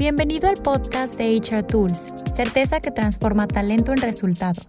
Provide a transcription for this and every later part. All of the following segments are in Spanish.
Bienvenido al podcast de HR Tools, certeza que transforma talento en resultados.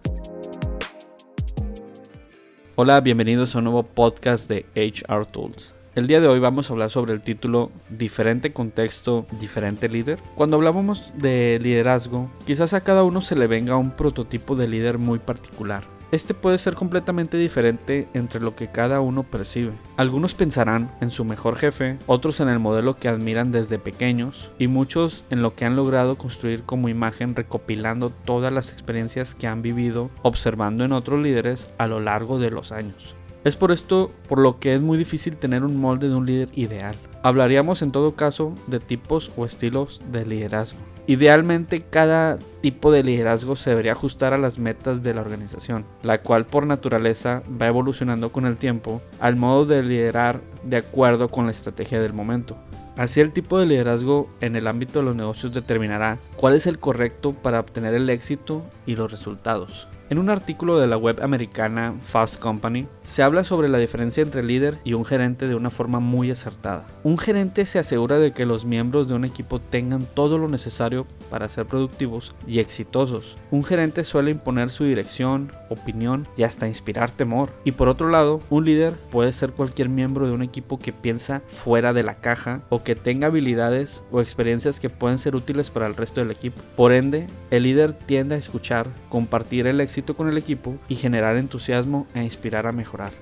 Hola, bienvenidos a un nuevo podcast de HR Tools. El día de hoy vamos a hablar sobre el título Diferente contexto, diferente líder. Cuando hablábamos de liderazgo, quizás a cada uno se le venga un prototipo de líder muy particular. Este puede ser completamente diferente entre lo que cada uno percibe. Algunos pensarán en su mejor jefe, otros en el modelo que admiran desde pequeños y muchos en lo que han logrado construir como imagen recopilando todas las experiencias que han vivido observando en otros líderes a lo largo de los años. Es por esto por lo que es muy difícil tener un molde de un líder ideal. Hablaríamos en todo caso de tipos o estilos de liderazgo. Idealmente cada tipo de liderazgo se debería ajustar a las metas de la organización, la cual por naturaleza va evolucionando con el tiempo al modo de liderar de acuerdo con la estrategia del momento. Así el tipo de liderazgo en el ámbito de los negocios determinará cuál es el correcto para obtener el éxito y los resultados. En un artículo de la web americana Fast Company se habla sobre la diferencia entre líder y un gerente de una forma muy acertada. Un gerente se asegura de que los miembros de un equipo tengan todo lo necesario para ser productivos y exitosos. Un gerente suele imponer su dirección, opinión y hasta inspirar temor. Y por otro lado, un líder puede ser cualquier miembro de un equipo que piensa fuera de la caja o que tenga habilidades o experiencias que pueden ser útiles para el resto del equipo. Por ende, el líder tiende a escuchar, compartir el éxito con el equipo y generar entusiasmo e inspirar a mejorar.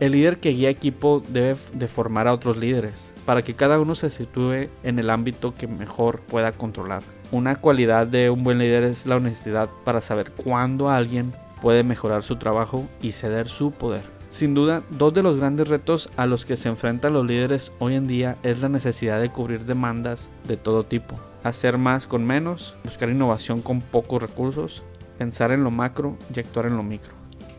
El líder que guía equipo debe de formar a otros líderes para que cada uno se sitúe en el ámbito que mejor pueda controlar. Una cualidad de un buen líder es la honestidad para saber cuándo alguien puede mejorar su trabajo y ceder su poder. Sin duda, dos de los grandes retos a los que se enfrentan los líderes hoy en día es la necesidad de cubrir demandas de todo tipo, hacer más con menos, buscar innovación con pocos recursos pensar en lo macro y actuar en lo micro.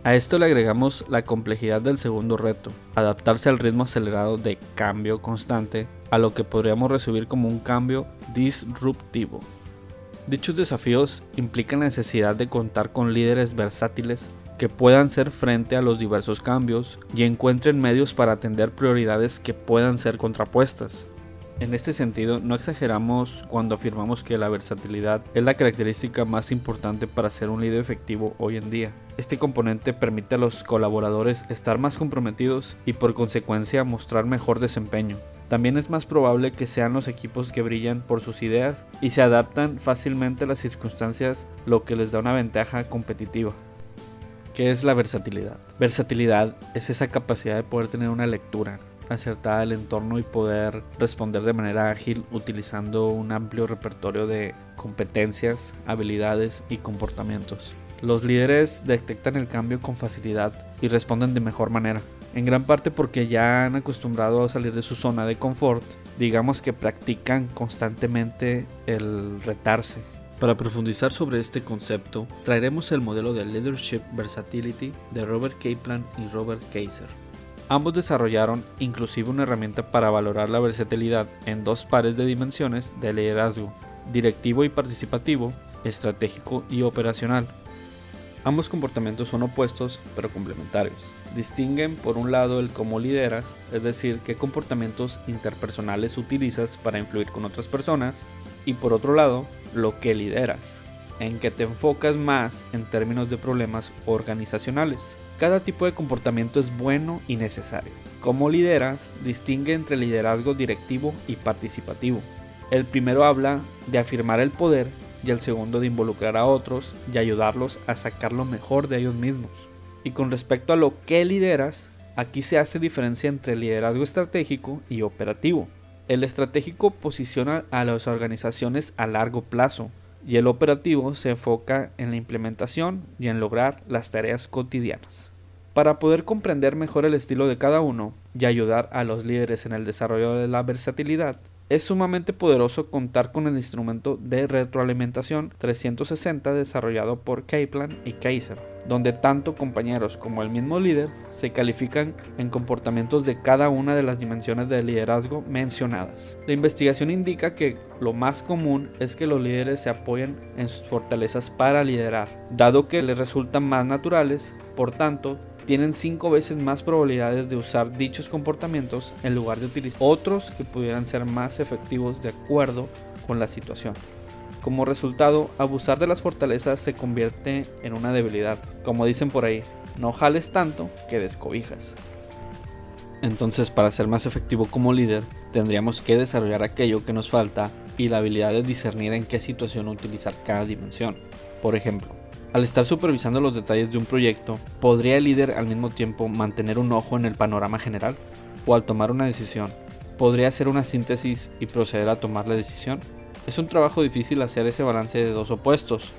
A esto le agregamos la complejidad del segundo reto, adaptarse al ritmo acelerado de cambio constante, a lo que podríamos resumir como un cambio disruptivo. Dichos desafíos implican la necesidad de contar con líderes versátiles que puedan ser frente a los diversos cambios y encuentren medios para atender prioridades que puedan ser contrapuestas. En este sentido, no exageramos cuando afirmamos que la versatilidad es la característica más importante para ser un líder efectivo hoy en día. Este componente permite a los colaboradores estar más comprometidos y por consecuencia mostrar mejor desempeño. También es más probable que sean los equipos que brillan por sus ideas y se adaptan fácilmente a las circunstancias, lo que les da una ventaja competitiva. ¿Qué es la versatilidad? Versatilidad es esa capacidad de poder tener una lectura, acertada del entorno y poder responder de manera ágil utilizando un amplio repertorio de competencias, habilidades y comportamientos. Los líderes detectan el cambio con facilidad y responden de mejor manera, en gran parte porque ya han acostumbrado a salir de su zona de confort, digamos que practican constantemente el retarse. Para profundizar sobre este concepto, traeremos el modelo de Leadership Versatility de Robert Kaplan y Robert Kaiser. Ambos desarrollaron inclusive una herramienta para valorar la versatilidad en dos pares de dimensiones de liderazgo, directivo y participativo, estratégico y operacional. Ambos comportamientos son opuestos pero complementarios. Distinguen por un lado el cómo lideras, es decir, qué comportamientos interpersonales utilizas para influir con otras personas, y por otro lado, lo que lideras, en que te enfocas más en términos de problemas organizacionales. Cada tipo de comportamiento es bueno y necesario. Como lideras, distingue entre liderazgo directivo y participativo. El primero habla de afirmar el poder y el segundo de involucrar a otros y ayudarlos a sacar lo mejor de ellos mismos. Y con respecto a lo que lideras, aquí se hace diferencia entre liderazgo estratégico y operativo. El estratégico posiciona a las organizaciones a largo plazo y el operativo se enfoca en la implementación y en lograr las tareas cotidianas. Para poder comprender mejor el estilo de cada uno y ayudar a los líderes en el desarrollo de la versatilidad, es sumamente poderoso contar con el instrumento de retroalimentación 360 desarrollado por Kaplan y Kaiser, donde tanto compañeros como el mismo líder se califican en comportamientos de cada una de las dimensiones de liderazgo mencionadas. La investigación indica que lo más común es que los líderes se apoyen en sus fortalezas para liderar, dado que les resultan más naturales, por tanto, tienen 5 veces más probabilidades de usar dichos comportamientos en lugar de utilizar otros que pudieran ser más efectivos de acuerdo con la situación. Como resultado, abusar de las fortalezas se convierte en una debilidad. Como dicen por ahí, no jales tanto que descobijas. Entonces, para ser más efectivo como líder, tendríamos que desarrollar aquello que nos falta y la habilidad de discernir en qué situación utilizar cada dimensión. Por ejemplo, al estar supervisando los detalles de un proyecto, ¿podría el líder al mismo tiempo mantener un ojo en el panorama general? ¿O al tomar una decisión, podría hacer una síntesis y proceder a tomar la decisión? Es un trabajo difícil hacer ese balance de dos opuestos,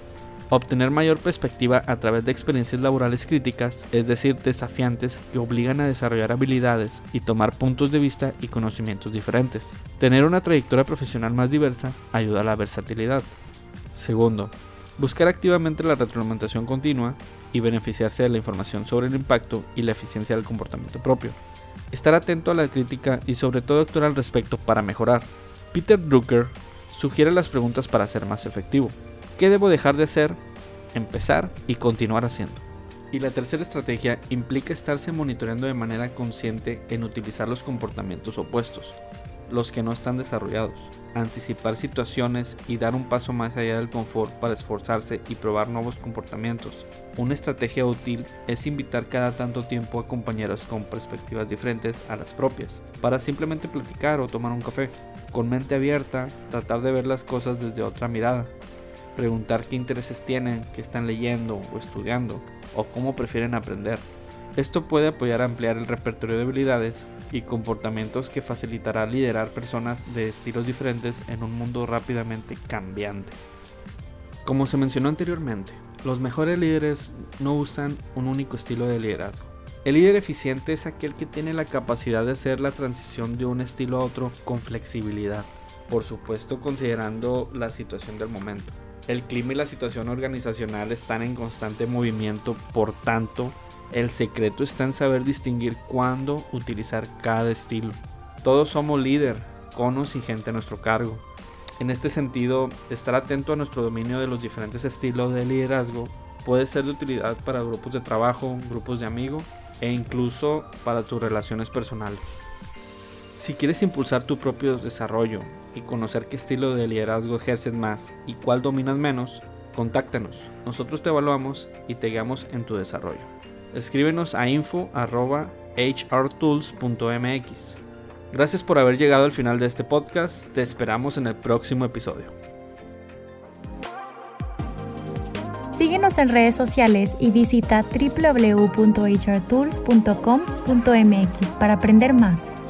obtener mayor perspectiva a través de experiencias laborales críticas, es decir, desafiantes que obligan a desarrollar habilidades y tomar puntos de vista y conocimientos diferentes. Tener una trayectoria profesional más diversa ayuda a la versatilidad. Segundo, buscar activamente la retroalimentación continua y beneficiarse de la información sobre el impacto y la eficiencia del comportamiento propio. Estar atento a la crítica y sobre todo actuar al respecto para mejorar. Peter Drucker sugiere las preguntas para ser más efectivo. ¿Qué debo dejar de hacer, empezar y continuar haciendo? Y la tercera estrategia implica estarse monitoreando de manera consciente en utilizar los comportamientos opuestos, los que no están desarrollados, anticipar situaciones y dar un paso más allá del confort para esforzarse y probar nuevos comportamientos. Una estrategia útil es invitar cada tanto tiempo a compañeros con perspectivas diferentes a las propias, para simplemente platicar o tomar un café. Con mente abierta, tratar de ver las cosas desde otra mirada, preguntar qué intereses tienen, qué están leyendo o estudiando, o cómo prefieren aprender. Esto puede apoyar a ampliar el repertorio de habilidades y comportamientos que facilitará liderar personas de estilos diferentes en un mundo rápidamente cambiante. Como se mencionó anteriormente, los mejores líderes no usan un único estilo de liderazgo. El líder eficiente es aquel que tiene la capacidad de hacer la transición de un estilo a otro con flexibilidad, por supuesto considerando la situación del momento. El clima y la situación organizacional están en constante movimiento, por tanto, el secreto está en saber distinguir cuándo utilizar cada estilo. Todos somos líder, conos y gente a nuestro cargo. En este sentido, estar atento a nuestro dominio de los diferentes estilos de liderazgo puede ser de utilidad para grupos de trabajo, grupos de amigos e incluso para tus relaciones personales. Si quieres impulsar tu propio desarrollo y conocer qué estilo de liderazgo ejerces más y cuál dominas menos, contáctanos. Nosotros te evaluamos y te guiamos en tu desarrollo. Escríbenos a info.hrtools.mx. Gracias por haber llegado al final de este podcast. Te esperamos en el próximo episodio. Síguenos en redes sociales y visita www.hrtools.com.mx para aprender más.